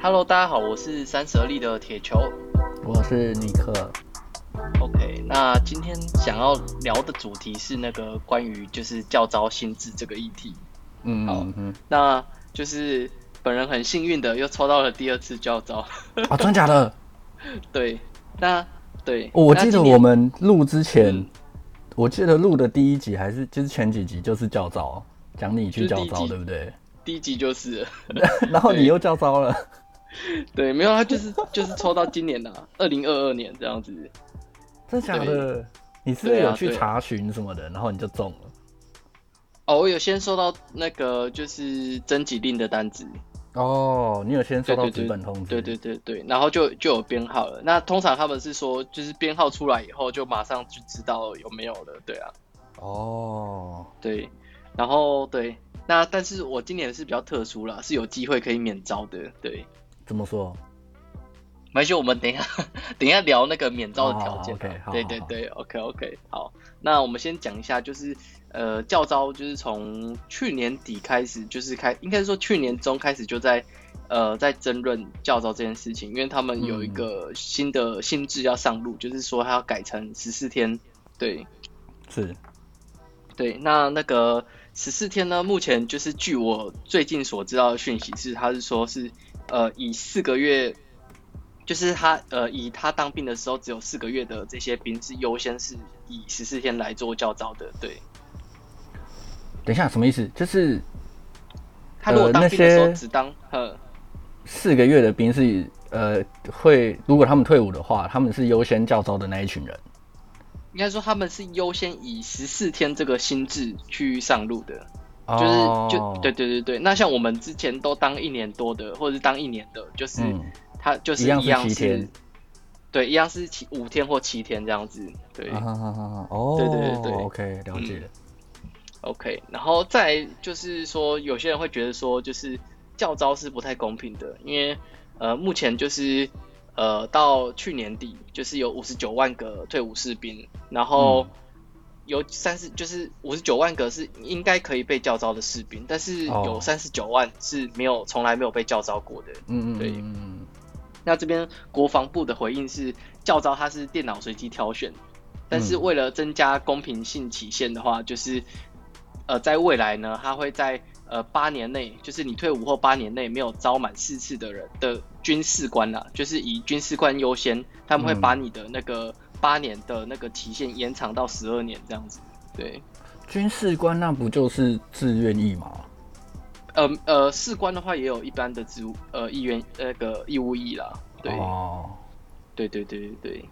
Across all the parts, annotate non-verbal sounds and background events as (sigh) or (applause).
Hello，大家好，我是三十而立的铁球，我是尼克。OK，那今天想要聊的主题是那个关于就是教招心智这个议题。嗯，好，嗯嗯那就是本人很幸运的又抽到了第二次教招。(laughs) 啊，真假的？对，那对，哦，我记得我们录之前，嗯我记得录的第一集还是就是前几集就是教招，讲你去教招，对不对？第一集就是了，然后你又叫招了。对，没有，他就是就是抽到今年的二零二二年这样子。真假的？你是有去查询什么的，然后你就中了？哦，我有先收到那个就是征集令的单子。哦，你有先收到纸本通知？对对对对，然后就就有编号了。那通常他们是说，就是编号出来以后，就马上就知道有没有了。对啊。哦，对，然后对，那但是我今年是比较特殊啦，是有机会可以免招的。对，怎么说？没事，我们等一下 (laughs) 等一下聊那个免招的条件。Oh。对对对，OK OK，好。那我们先讲一下，就是。呃，教招就是从去年底开始，就是开，应该是说去年中开始就在，呃，在争论教招这件事情，因为他们有一个新的新制要上路，嗯、就是说他要改成十四天，对，是，对，那那个十四天呢，目前就是据我最近所知道的讯息是，他是说是，呃，以四个月，就是他，呃，以他当兵的时候只有四个月的这些兵是优先是以十四天来做教招的，对。等一下，什么意思？就是他如果当兵的时候只当呃四个月的兵是呃会，如果他们退伍的话，他们是优先教招的那一群人。应该说他们是优先以十四天这个新制去上路的，哦、就是就对对对对。那像我们之前都当一年多的，或者是当一年的，就是、嗯、他就是一样是，一样是七天，对，一样是七五天或七天这样子。对，啊、哈哈哈哦，对对对对，OK，了解了。嗯 OK，然后再就是说，有些人会觉得说，就是教招是不太公平的，因为呃，目前就是呃，到去年底就是有五十九万个退伍士兵，然后有三十，就是五十九万个是应该可以被叫招的士兵，但是有三十九万是没有从来没有被叫招过的。嗯嗯，对。那这边国防部的回应是，教招它是电脑随机挑选，但是为了增加公平性体现的话，就是。呃，在未来呢，他会在呃八年内，就是你退伍后八年内没有招满四次的人的军事官啦，就是以军事官优先，他们会把你的那个八年的那个期限延长到十二年这样子。对，军事官那不就是自愿役吗？呃呃，士官的话也有一般的职务呃义员那个义务役啦。对，哦，对对对对对，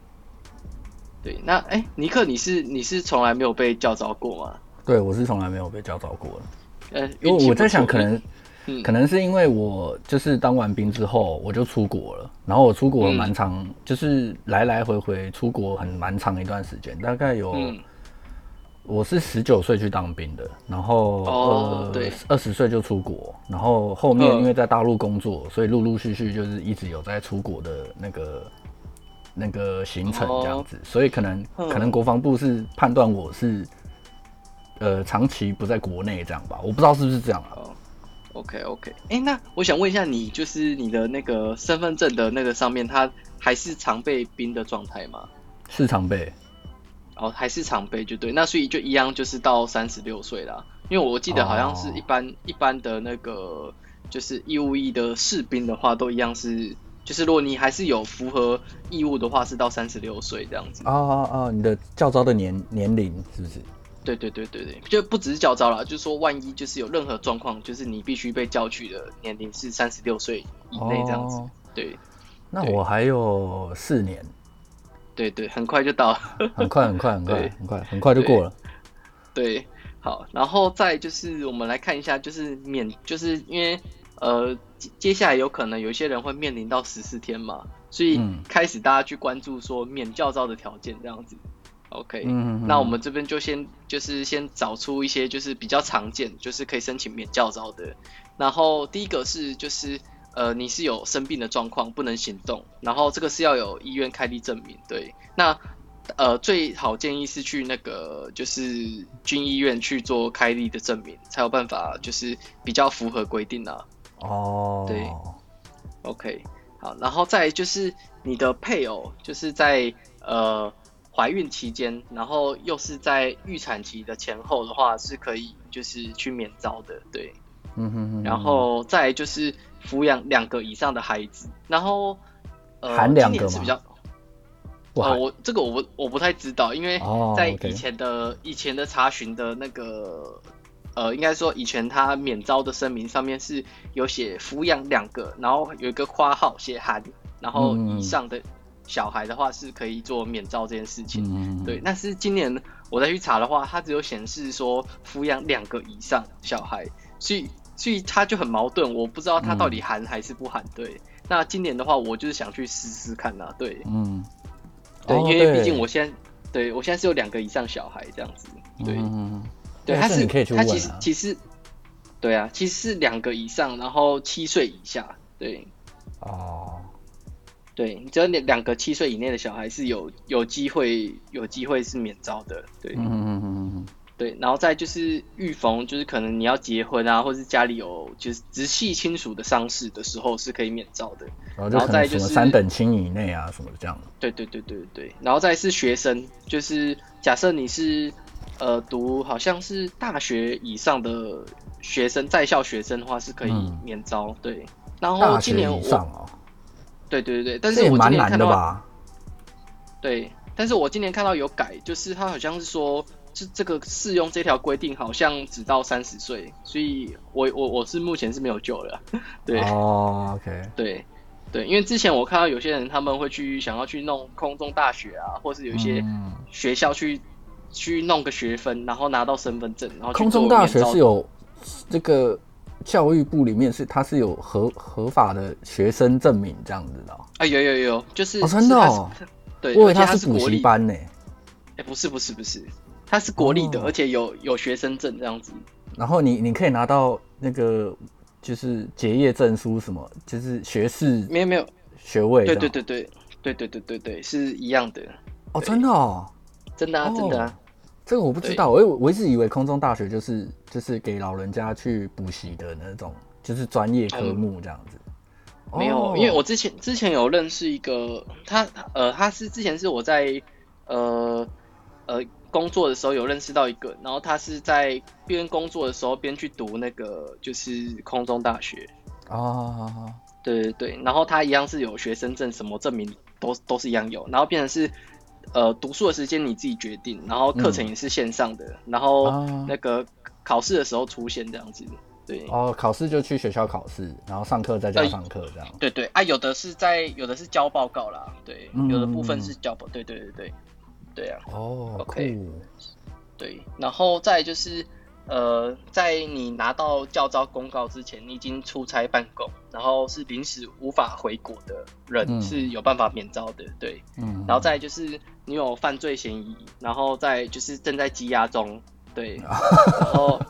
对，那哎、欸，尼克，你是你是从来没有被叫招过吗？对，我是从来没有被叫招过的。呃，因为我在想，可能、嗯，可能是因为我就是当完兵之后，我就出国了。然后我出国蛮长、嗯，就是来来回回出国很蛮长一段时间，大概有。嗯、我是十九岁去当兵的，然后、哦、呃，对，二十岁就出国，然后后面因为在大陆工作，所以陆陆续续就是一直有在出国的那个那个行程这样子，哦、所以可能可能国防部是判断我是。呃，长期不在国内这样吧，我不知道是不是这样啊。OK OK，哎、欸，那我想问一下你，就是你的那个身份证的那个上面，它还是常备兵的状态吗？是常备。哦，还是常备就对，那所以就一样，就是到三十六岁啦。因为我记得好像是一般、哦、一般的那个就是义务役的士兵的话，都一样是，就是如果你还是有符合义务的话，是到三十六岁这样子。哦哦哦，你的教招的年年龄是不是？对对对对对，就不只是教招啦，就是说万一就是有任何状况，就是你必须被叫去的年龄是三十六岁以内这样子。哦、对，那我还有四年。对对，很快就到了，(laughs) 很快很快很快很快很快就过了对。对，好，然后再就是我们来看一下，就是免，就是因为呃接下来有可能有一些人会面临到十四天嘛，所以开始大家去关注说免教招的条件这样子。OK，嗯，那我们这边就先就是先找出一些就是比较常见，就是可以申请免教招的。然后第一个是就是呃你是有生病的状况不能行动，然后这个是要有医院开立证明。对，那呃最好建议是去那个就是军医院去做开立的证明，才有办法就是比较符合规定啊。哦，对，OK，好，然后再就是你的配偶，就是在呃怀孕期间，然后又是在预产期的前后的话，是可以就是去免招的，对，嗯哼哼。然后再就是抚养两个以上的孩子，然后呃，含两个是比较，呃，我这个我不我不太知道，因为在以前的、oh. 以前的查询的那个。呃，应该说以前他免招的声明上面是有写抚养两个，然后有一个括号写含，然后以上的小孩的话是可以做免照这件事情。嗯、对，但是今年我再去查的话，它只有显示说抚养两个以上小孩，所以所以他就很矛盾，我不知道他到底含还是不含。对，那今年的话，我就是想去试试看呐。对，嗯，对，因为毕竟我现在对我现在是有两个以上小孩这样子。对。嗯对，他是，是他其实其实，对啊，其实是两个以上，然后七岁以下，对，哦，对，只要两两个七岁以内的小孩是有有机会有机会是免招的，对，嗯嗯嗯嗯，对，然后再就是预防，就是可能你要结婚啊，或是家里有就是直系亲属的丧事的时候是可以免招的，然后再就是三等亲以内啊什么这样。的，对对对对对，然后再是学生，就是假设你是。呃，读好像是大学以上的学生，在校学生的话是可以免招，嗯，对。然后今年我，哦，对对对，但是我今年看到，吧对，但是我今年看到有改，就是他好像是说，这这个适用这条规定好像只到三十岁，所以我我我是目前是没有救了，对。哦，OK，(laughs) 对对，因为之前我看到有些人他们会去想要去弄空中大学啊，或是有一些学校去。去弄个学分，然后拿到身份证，然后空中大学是有这个教育部里面是它是有合合法的学生证明这样子的啊、欸，有有有，就是、哦、真的、哦，对，我以为它是补习班呢，哎、欸，不是不是不是，它是国立的，哦、而且有有学生证这样子，然后你你可以拿到那个就是结业证书什么，就是学士没有没有学位，对对对对对对对对对是一样的哦，真的哦。真的啊，真的啊，这个我不知道，我我一直以为空中大学就是就是给老人家去补习的那种，就是专业科目这样子。嗯、没有，因为我之前之前有认识一个，他呃他是之前是我在呃呃工作的时候有认识到一个，然后他是在边工作的时候边去读那个就是空中大学哦，对对对，然后他一样是有学生证，什么证明都都是一样有，然后变成是。呃，读书的时间你自己决定，然后课程也是线上的，嗯、然后那个考试的时候出现这样子，对。哦，考试就去学校考试，然后上课在家上课这样。对，对对啊，有的是在，有的是交报告啦，对，嗯、有的部分是交报，对对对对，对啊。哦，OK，对，然后再就是。呃，在你拿到教招公告之前，你已经出差办公，然后是临时无法回国的人是有办法免招的，对。嗯。然后再就是你有犯罪嫌疑，然后再就是正在羁押中，对。(laughs) 然后，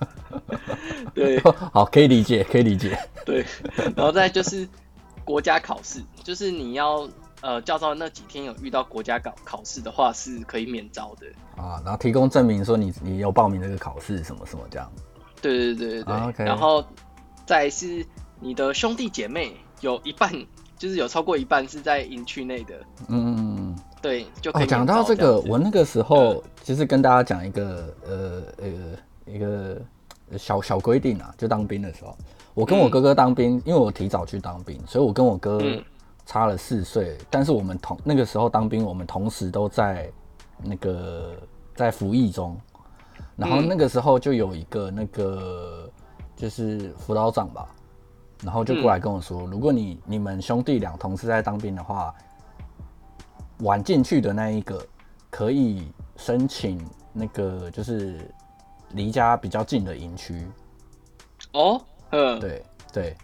(laughs) 对，(laughs) 好，可以理解，可以理解。对。然后再就是国家考试，就是你要。呃，教召那几天有遇到国家考考试的话，是可以免招的啊。然后提供证明说你你有报名这个考试什么什么这样。对对对对对。啊 okay、然后再是你的兄弟姐妹有一半，就是有超过一半是在营区内的。嗯嗯嗯。对，就可以。讲、哦、到这个，我那个时候其实跟大家讲一个呃呃一个小小规定啊，就当兵的时候，我跟我哥哥当兵，嗯、因为我提早去当兵，所以我跟我哥。嗯差了四岁，但是我们同那个时候当兵，我们同时都在那个在服役中，然后那个时候就有一个那个就是辅导长吧，然后就过来跟我说，如果你你们兄弟俩同时在当兵的话，晚进去的那一个可以申请那个就是离家比较近的营区。哦，嗯，对对。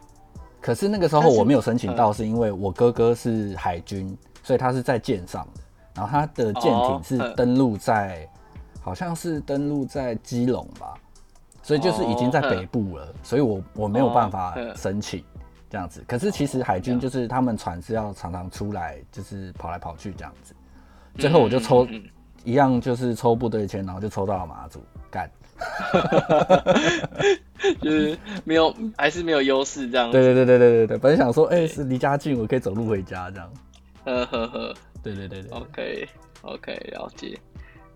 可是那个时候我没有申请到，是因为我哥哥是海军，所以他是在舰上的，然后他的舰艇是登陆在，好像是登陆在基隆吧，所以就是已经在北部了，所以我我没有办法申请这样子。可是其实海军就是他们船是要常常出来，就是跑来跑去这样子。最后我就抽一样，就是抽部队签，然后就抽到了马祖干。(laughs) 就是没有，还是没有优势这样。对对对对对对对，本来想说，哎、欸，是离家近，我可以走路回家这样。呵呵呵，对对对对。OK OK，了解。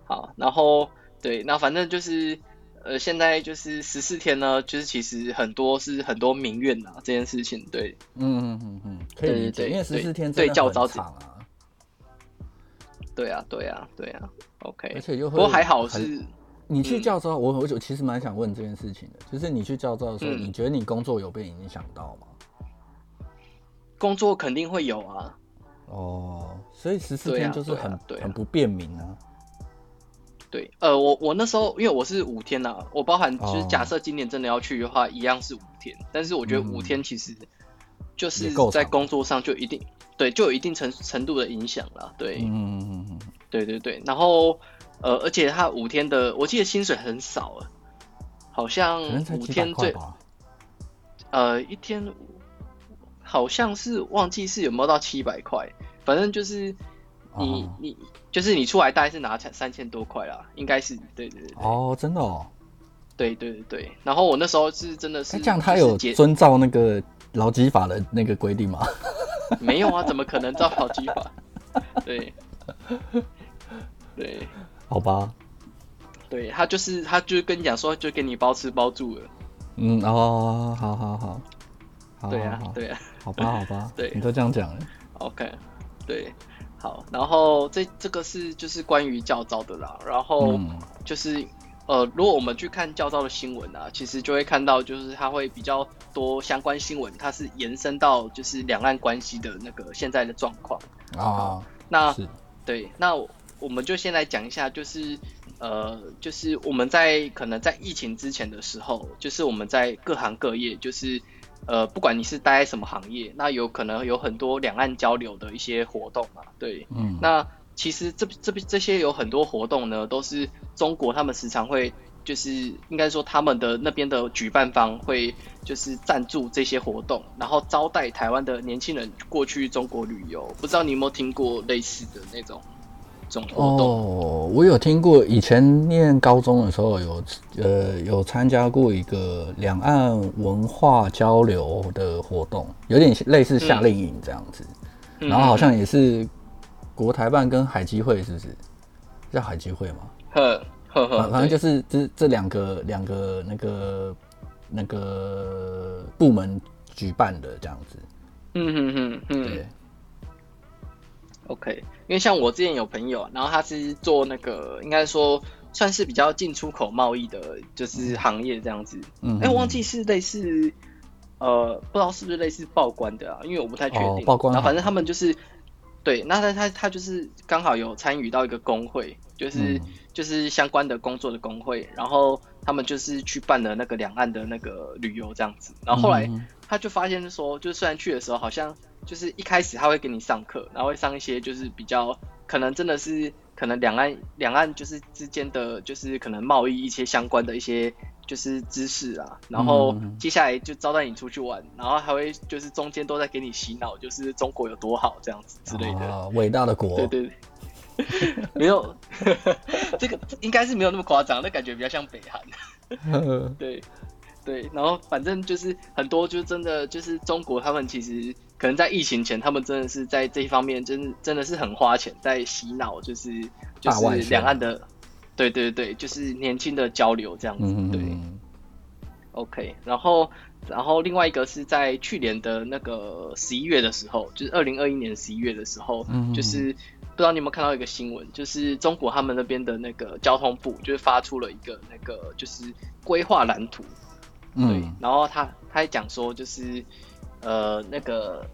好，然后对，那反正就是，呃，现在就是十四天呢，就是其实很多是很多民怨啊，这件事情，对，嗯嗯嗯嗯，可以理解，因为十四天对较早啊。对啊对啊对啊，OK。而且又不过还好是。你去教招，我我我其实蛮想问这件事情的，就是你去教招的时候，你觉得你工作有被影响到吗？工作肯定会有啊。哦，所以十四天就是很很不便民啊。对，呃，我我那时候因为我是五天呐，我包含就是假设今年真的要去的话，一样是五天，但是我觉得五天其实就是在工作上就一定对，就有一定程程度的影响了。对，嗯嗯嗯嗯，对对对，然后。呃，而且他五天的，我记得薪水很少啊，好像五天最，呃，一天好像是忘记是有没有到七百块，反正就是你、哦、你就是你出来大概是拿才三千多块啦，应该是对对对。哦，真的哦。对对对对，然后我那时候是真的是，这样他有遵照那个劳基法的那个规定吗？没有啊，怎么可能照劳基法？对对。好吧，对他就是，他就是跟你讲说，就给你包吃包住了。嗯哦，好好好，好对啊对啊，好吧好吧，(laughs) 对，你都这样讲了。OK，对，好，然后这这个是就是关于教招的啦，然后就是、嗯、呃，如果我们去看教招的新闻啊，其实就会看到就是它会比较多相关新闻，它是延伸到就是两岸关系的那个现在的状况啊。那对那。我们就先来讲一下，就是，呃，就是我们在可能在疫情之前的时候，就是我们在各行各业，就是，呃，不管你是待在什么行业，那有可能有很多两岸交流的一些活动嘛，对，嗯，那其实这这这些有很多活动呢，都是中国他们时常会，就是应该说他们的那边的举办方会就是赞助这些活动，然后招待台湾的年轻人过去中国旅游，不知道你有没有听过类似的那种？哦，我有听过，以前念高中的时候有呃有参加过一个两岸文化交流的活动，有点类似夏令营这样子，嗯、然后好像也是国台办跟海基会，是不是叫海基会吗？呵呵呵，反正就是这这两个两个那个那个部门举办的这样子。嗯哼哼嗯，对。OK，因为像我之前有朋友，然后他是做那个，应该说算是比较进出口贸易的，就是行业这样子。嗯，哎、忘记是类似，呃，不知道是不是类似报关的啊？因为我不太确定。哦、报关。然后反正他们就是，对，那他他他就是刚好有参与到一个工会，就是、嗯、就是相关的工作的工会，然后他们就是去办了那个两岸的那个旅游这样子。然后后来他就发现说，就虽然去的时候好像。就是一开始他会给你上课，然后会上一些就是比较可能真的是可能两岸两岸就是之间的就是可能贸易一些相关的一些就是知识啊，然后接下来就招待你出去玩，然后还会就是中间都在给你洗脑，就是中国有多好这样子之类的。啊，伟大的国。对对对，(laughs) 没有，这个应该是没有那么夸张，那感觉比较像北韩。(laughs) 对对，然后反正就是很多就真的就是中国他们其实。可能在疫情前，他们真的是在这一方面真，真真的是很花钱在洗脑，就是就是两岸的，对对对，就是年轻的交流这样子，嗯、对。OK，然后然后另外一个是在去年的那个十一月的时候，就是二零二一年十一月的时候，嗯、就是不知道你有没有看到一个新闻，就是中国他们那边的那个交通部就是发出了一个那个就是规划蓝图，对，嗯、然后他他还讲说就是。呃，那个，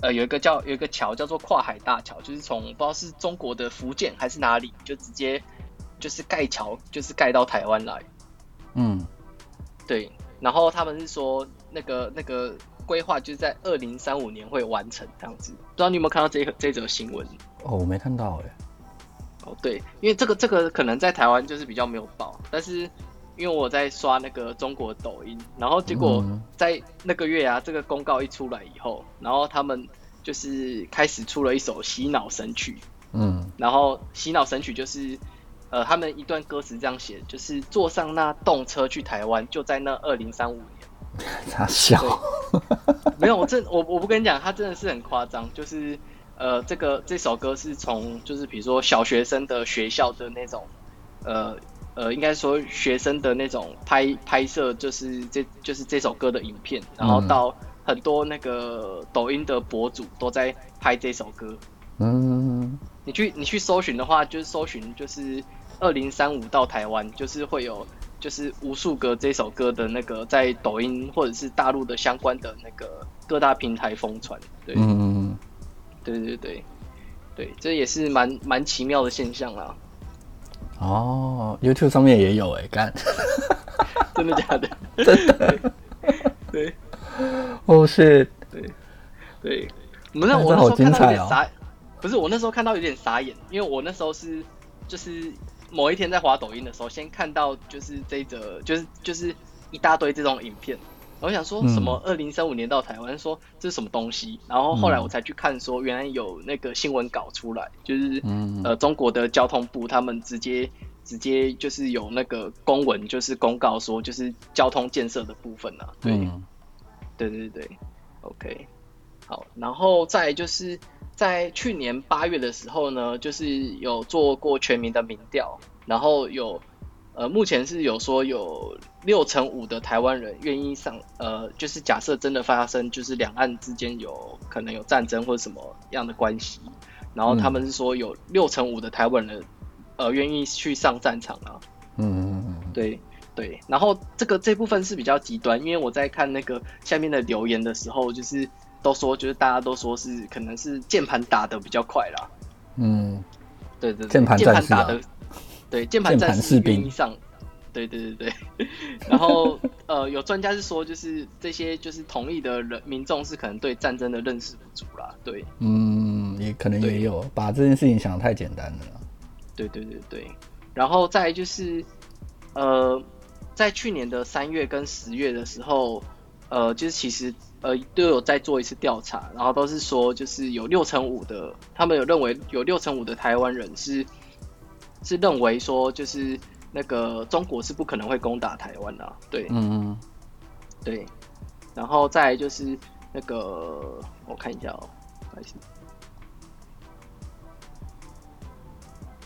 呃，有一个叫有一个桥叫做跨海大桥，就是从不知道是中国的福建还是哪里，就直接就是盖桥，就是盖到台湾来。嗯，对。然后他们是说那个那个规划就是在二零三五年会完成这样子。不知道你有没有看到这这则新闻？哦，我没看到哎。哦，对，因为这个这个可能在台湾就是比较没有报，但是。因为我在刷那个中国抖音，然后结果在那个月啊，这个公告一出来以后，然后他们就是开始出了一首洗脑神曲，嗯，然后洗脑神曲就是呃，他们一段歌词这样写，就是坐上那动车去台湾，就在那二零三五年。(laughs) 他笑，(laughs) 没有，我真我我不跟你讲，他真的是很夸张，就是呃，这个这首歌是从就是比如说小学生的学校的那种，呃呃，应该说学生的那种拍拍摄，就是这就是这首歌的影片，然后到很多那个抖音的博主都在拍这首歌。嗯，你去你去搜寻的话，就是搜寻就是。二零三五到台湾，就是会有，就是无数个这首歌的那个在抖音或者是大陆的相关的那个各大平台疯传。对，嗯，对对对，对，这也是蛮蛮奇妙的现象啦。哦，YouTube 上面也有哎、欸，干，(laughs) 真的假的？(laughs) 真的，对，(laughs) 哦是，对，对，我们那我那时候看到有点傻，哦、不是我那时候看到有点傻眼，因为我那时候是就是。某一天在滑抖音的时候，先看到就是这则，就是就是一大堆这种影片，我想说什么二零三五年到台湾，嗯、说这是什么东西，然后后来我才去看说原来有那个新闻稿出来，就是呃中国的交通部他们直接直接就是有那个公文，就是公告说就是交通建设的部分啊，对，嗯、对对对，OK，好，然后再就是。在去年八月的时候呢，就是有做过全民的民调，然后有呃，目前是有说有六成五的台湾人愿意上，呃，就是假设真的发生，就是两岸之间有可能有战争或者什么样的关系，然后他们是说有六成五的台湾人呃愿意去上战场啊。嗯嗯嗯，对对，然后这个这部分是比较极端，因为我在看那个下面的留言的时候，就是。都说就是大家都说是可能是键盘打的比较快啦，嗯，对对对，键盘打的，对键盘战士愿意上，对对对对，(laughs) 然后呃有专家是说就是这些就是同意的人民众是可能对战争的认识不足啦，对，嗯，也可能也有把这件事情想得太简单了，对对对对，然后再就是呃在去年的三月跟十月的时候，呃就是其实。呃，都有在做一次调查，然后都是说，就是有六成五的，他们有认为有六成五的台湾人是是认为说，就是那个中国是不可能会攻打台湾的啊，对，嗯嗯，对，然后再就是那个，我看一下哦，不好意思，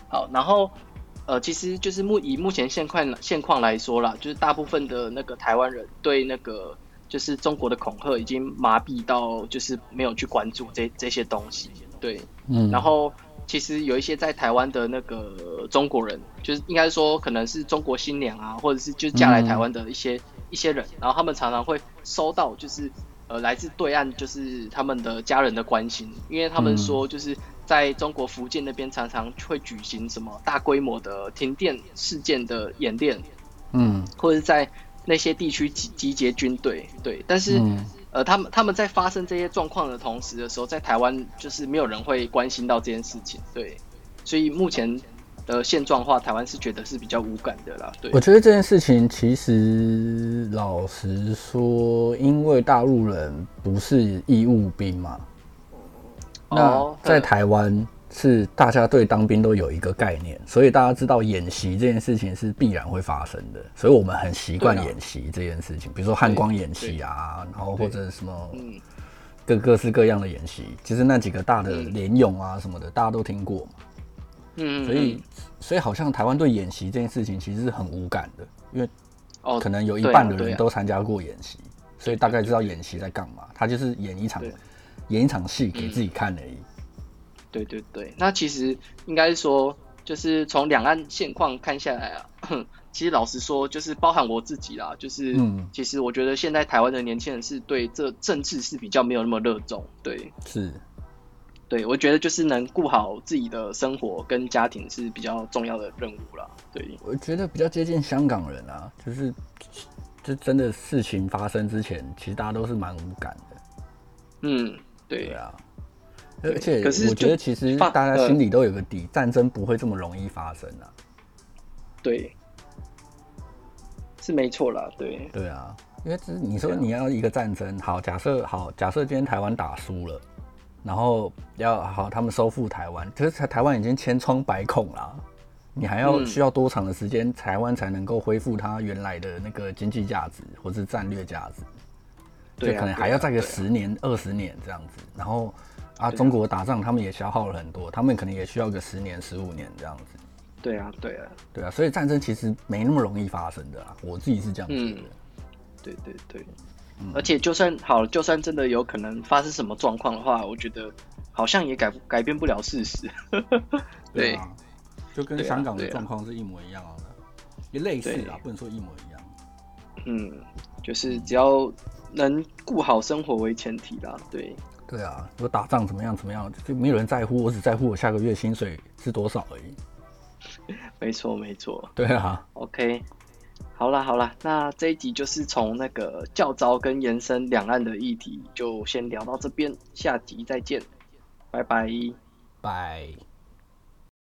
好，然后呃，其实就是目以目前现况现况来说啦，就是大部分的那个台湾人对那个。就是中国的恐吓已经麻痹到，就是没有去关注这这些东西。对，嗯。然后其实有一些在台湾的那个中国人，就是应该说可能是中国新娘啊，或者是就嫁来台湾的一些、嗯、一些人，然后他们常常会收到就是呃来自对岸就是他们的家人的关心，因为他们说就是在中国福建那边常常会举行什么大规模的停电事件的演练，嗯，或者是在。那些地区集集结军队，对，但是，嗯、呃，他们他们在发生这些状况的同时的时候，在台湾就是没有人会关心到这件事情，对，所以目前的现状的话，台湾是觉得是比较无感的啦。对，我觉得这件事情其实老实说，因为大陆人不是义务兵嘛，哦、那在台湾。是大家对当兵都有一个概念，所以大家知道演习这件事情是必然会发生的，所以我们很习惯演习这件事情，比如说汉光演习啊，然后或者什么各各式各样的演习，其实那几个大的联勇啊什么的，大家都听过嘛。嗯，所以所以好像台湾对演习这件事情其实是很无感的，因为哦，可能有一半的人都参加过演习，所以大概知道演习在干嘛，他就是演一场演一场戏给自己看而已。对对对，那其实应该是说，就是从两岸现况看下来啊，其实老实说，就是包含我自己啦，就是，嗯，其实我觉得现在台湾的年轻人是对这政治是比较没有那么热衷，对，是，对，我觉得就是能顾好自己的生活跟家庭是比较重要的任务啦，对，我觉得比较接近香港人啊，就是，这真的事情发生之前，其实大家都是蛮无感的，嗯，对，对啊。而且，我觉得其实大家心里都有个底，战争不会这么容易发生啊。对，是没错啦。对，对啊，因为这你说你要一个战争，好，假设好，假设今天台湾打输了，然后要好他们收复台湾，可是台台湾已经千疮百孔了，你还要需要多长的时间，嗯、台湾才能够恢复它原来的那个经济价值或是战略价值？对、啊，可能还要再个十年、二十、啊啊、年这样子。然后啊，中国打仗他们也消耗了很多，他们可能也需要个十年、十五年这样子。对啊，对啊，对啊，所以战争其实没那么容易发生的啊，我自己是这样觉得。嗯、对对对。而且就算好，就算真的有可能发生什么状况的话，我觉得好像也改改变不了事实。(laughs) 对啊，就跟香港的状况是一模一样的，也类似啊，不能说一模一样。嗯，就是只要能顾好生活为前提啦。对。对啊，我打仗怎么样怎么样，就没有人在乎，我只在乎我下个月薪水是多少而已。(laughs) 没错，没错。对啊。OK。好啦好啦，那这一集就是从那个教招跟延伸两岸的议题，就先聊到这边，下集再见，拜拜，拜。